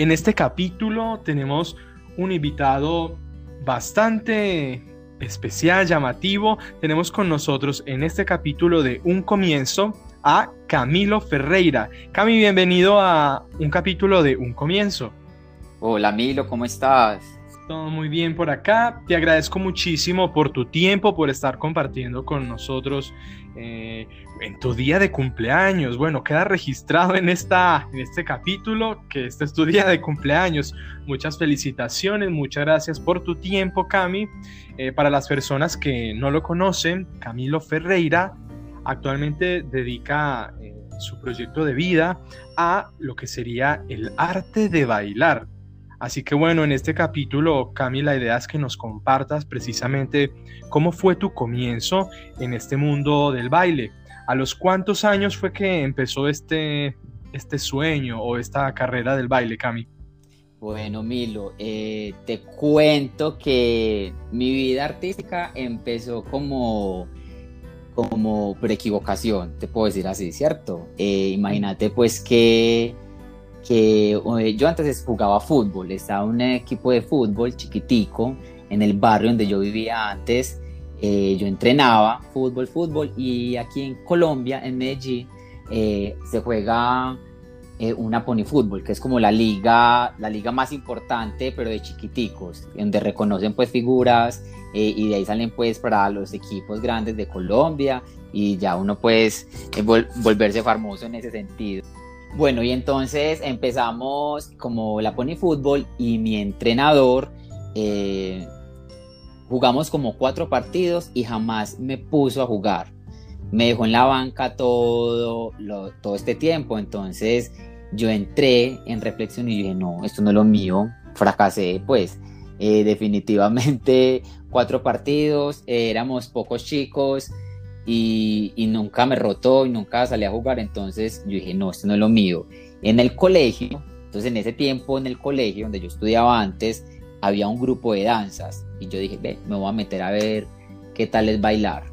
En este capítulo tenemos un invitado bastante especial, llamativo. Tenemos con nosotros en este capítulo de Un Comienzo a Camilo Ferreira. Cami, bienvenido a un capítulo de Un Comienzo. Hola Milo, ¿cómo estás? Todo muy bien por acá. Te agradezco muchísimo por tu tiempo, por estar compartiendo con nosotros eh, en tu día de cumpleaños. Bueno, queda registrado en, esta, en este capítulo que este es tu día de cumpleaños. Muchas felicitaciones, muchas gracias por tu tiempo, Cami. Eh, para las personas que no lo conocen, Camilo Ferreira actualmente dedica eh, su proyecto de vida a lo que sería el arte de bailar. Así que bueno, en este capítulo, Cami, la idea es que nos compartas precisamente cómo fue tu comienzo en este mundo del baile. ¿A los cuántos años fue que empezó este, este sueño o esta carrera del baile, Cami? Bueno, Milo, eh, te cuento que mi vida artística empezó como, como por equivocación, te puedo decir así, ¿cierto? Eh, imagínate pues que que eh, yo antes jugaba fútbol, estaba un equipo de fútbol chiquitico en el barrio donde yo vivía antes. Eh, yo entrenaba fútbol, fútbol y aquí en Colombia, en Medellín, eh, se juega una pony fútbol, que es como la liga, la liga más importante, pero de chiquiticos, donde reconocen pues figuras y de ahí salen pues para los equipos grandes de Colombia y ya uno pues volverse famoso en ese sentido. Bueno, y entonces empezamos como la Pony Fútbol y mi entrenador eh, jugamos como cuatro partidos y jamás me puso a jugar. Me dejó en la banca todo, todo este tiempo. Entonces yo entré en reflexión y dije, no, esto no es lo mío. Fracasé, pues. Eh, definitivamente cuatro partidos, éramos pocos chicos y, nunca me rotó y nunca salí a jugar, entonces yo dije, no, esto no es lo mío. En el colegio, entonces en ese tiempo en el colegio donde yo estudiaba antes, había un grupo de danzas y yo dije, ve, me voy a meter a ver qué tal es bailar.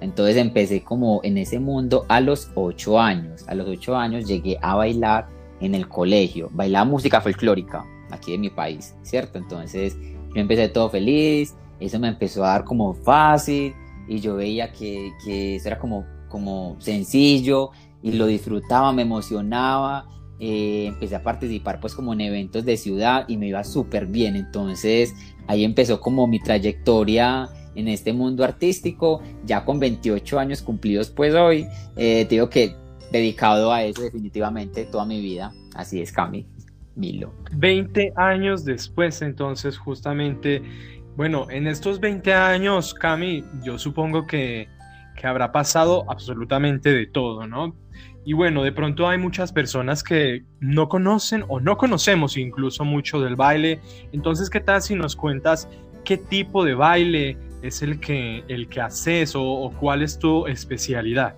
Entonces empecé como en ese mundo a los ocho años. A los ocho años llegué a bailar en el colegio. Bailaba música folclórica aquí de mi país, ¿cierto? Entonces yo empecé todo feliz, eso me empezó a dar como fácil y yo veía que, que eso era como, como sencillo y lo disfrutaba, me emocionaba. Eh, empecé a participar pues como en eventos de ciudad y me iba súper bien. Entonces ahí empezó como mi trayectoria en este mundo artístico, ya con 28 años cumplidos pues hoy, eh, te digo que dedicado a eso definitivamente toda mi vida. Así es, Cami. Milo. 20 años después, entonces, justamente bueno, en estos 20 años, Cami, yo supongo que, habrá pasado absolutamente de todo, ¿no? Y bueno, de pronto hay muchas personas que no conocen o no conocemos incluso mucho del baile. Entonces, ¿qué tal si nos cuentas qué tipo de baile es el que, el que haces o cuál es tu especialidad?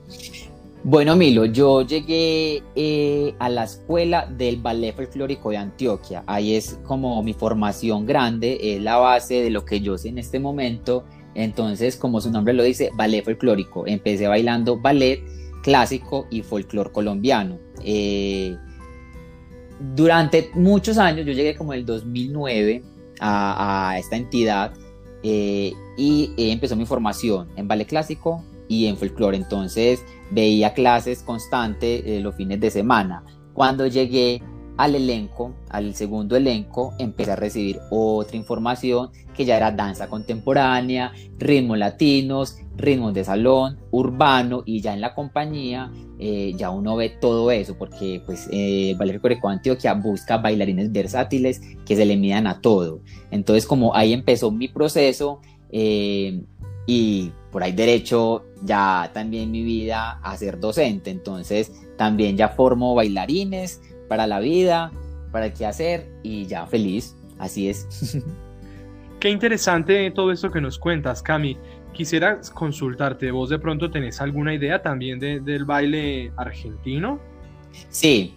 Bueno, Milo, yo llegué eh, a la escuela del ballet folclórico de Antioquia. Ahí es como mi formación grande, es la base de lo que yo sé en este momento. Entonces, como su nombre lo dice, ballet folclórico. Empecé bailando ballet clásico y folclor colombiano. Eh, durante muchos años, yo llegué como el 2009 a, esta entidad eh, y empezó mi formación en ballet clásico y en folclore. Entonces veía clases constantes eh, los fines de semana. Cuando llegué al elenco, al segundo elenco, empecé a recibir otra información que ya era danza contemporánea, ritmos latinos, ritmos de salón, urbano y ya en la compañía eh, ya uno ve todo eso porque pues eh, Ballet Coreco Antioquia busca bailarines versátiles que se le midan a todo. Entonces como ahí empezó mi proceso y por ahí derecho ya también mi vida a ser docente, entonces también ya formo bailarines para la vida, para qué hacer y ya feliz, así es. Qué interesante todo esto que nos cuentas, Cami. Quisiera consultarte, ¿vos de pronto tenés alguna idea también del baile argentino? Sí,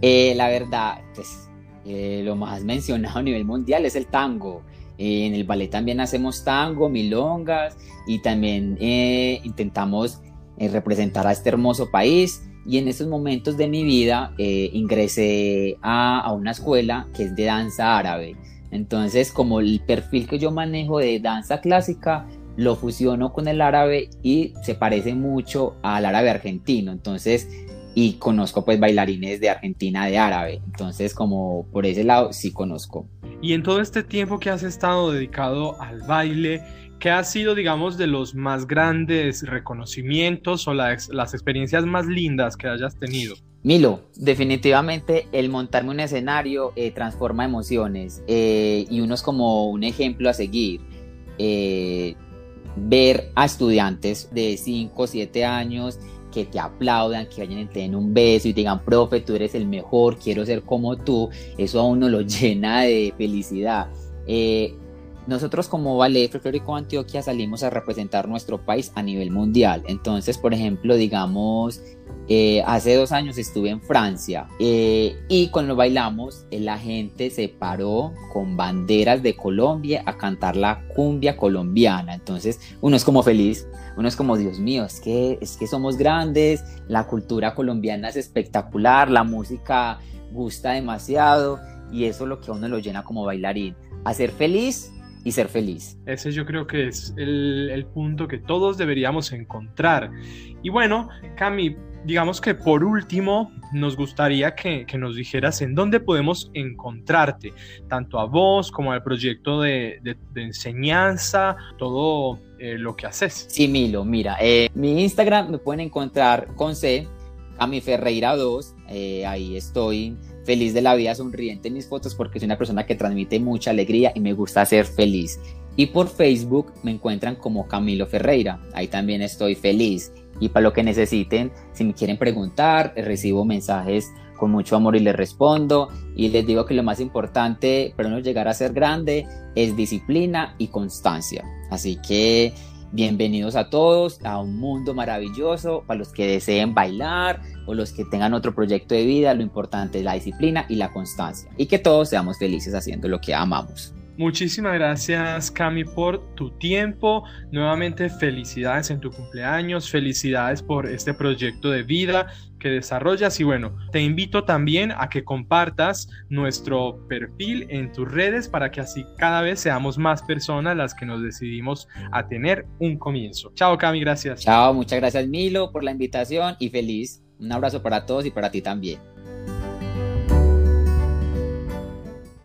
eh, la verdad, pues eh, lo más mencionado a nivel mundial es el tango. Eh, en el ballet también hacemos tango, milongas y también eh, intentamos eh, representar a este hermoso país. Y en esos momentos de mi vida eh, ingresé a, a una escuela que es de danza árabe. Entonces, como el perfil que yo manejo de danza clásica, lo fusiono con el árabe y se parece mucho al árabe argentino. Entonces, y conozco pues bailarines de Argentina de árabe. Entonces, como por ese lado sí conozco. Y en todo este tiempo que has estado dedicado al baile, ¿qué ha sido, digamos, de los más grandes reconocimientos o las, las experiencias más lindas que hayas tenido? Milo, definitivamente el montarme un escenario eh, transforma emociones eh, y uno es como un ejemplo a seguir. Eh, ver a estudiantes de 5 o 7 años que te aplaudan, que vayan y te den un beso y te digan, profe, tú eres el mejor, quiero ser como tú, eso a uno lo llena de felicidad. Nosotros como Ballet Folclórico Antioquia salimos a representar nuestro país a nivel mundial. Entonces, por ejemplo, digamos, eh, hace dos años estuve en Francia eh, y cuando bailamos eh, la gente se paró con banderas de Colombia a cantar la cumbia colombiana. Entonces uno es como feliz, uno es como Dios mío, es que, es que somos grandes, la cultura colombiana es espectacular, la música gusta demasiado y eso es lo que a uno lo llena como bailarín. Hacer feliz y ser feliz. Ese yo creo que es el, el punto que todos deberíamos encontrar. Y bueno, Cami, digamos que por último, nos gustaría que, nos dijeras en dónde podemos encontrarte, tanto a vos como al proyecto de, enseñanza, todo eh, lo que haces. Sí, Milo, mira, eh, mi Instagram me pueden encontrar con C, Cami Ferreira 2, eh, ahí estoy feliz de la vida, sonriente en mis fotos porque soy una persona que transmite mucha alegría y me gusta ser feliz. Y por Facebook me encuentran como Camilo Ferreira, ahí también estoy feliz y para lo que necesiten, si me quieren preguntar, recibo mensajes con mucho amor y les respondo y les digo que lo más importante para no llegar a ser grande es disciplina y constancia. Así que bienvenidos a todos a un mundo maravilloso para los que deseen bailar o los que tengan otro proyecto de vida, lo importante es la disciplina y la constancia y que todos seamos felices haciendo lo que amamos. Muchísimas gracias Cami por tu tiempo. Nuevamente felicidades en tu cumpleaños, felicidades por este proyecto de vida que desarrollas y bueno, te invito también a que compartas nuestro perfil en tus redes para que así cada vez seamos más personas las que nos decidimos a tener un comienzo. Chao Cami, gracias. Chao, muchas gracias Milo por la invitación y feliz. Un abrazo para todos y para ti también.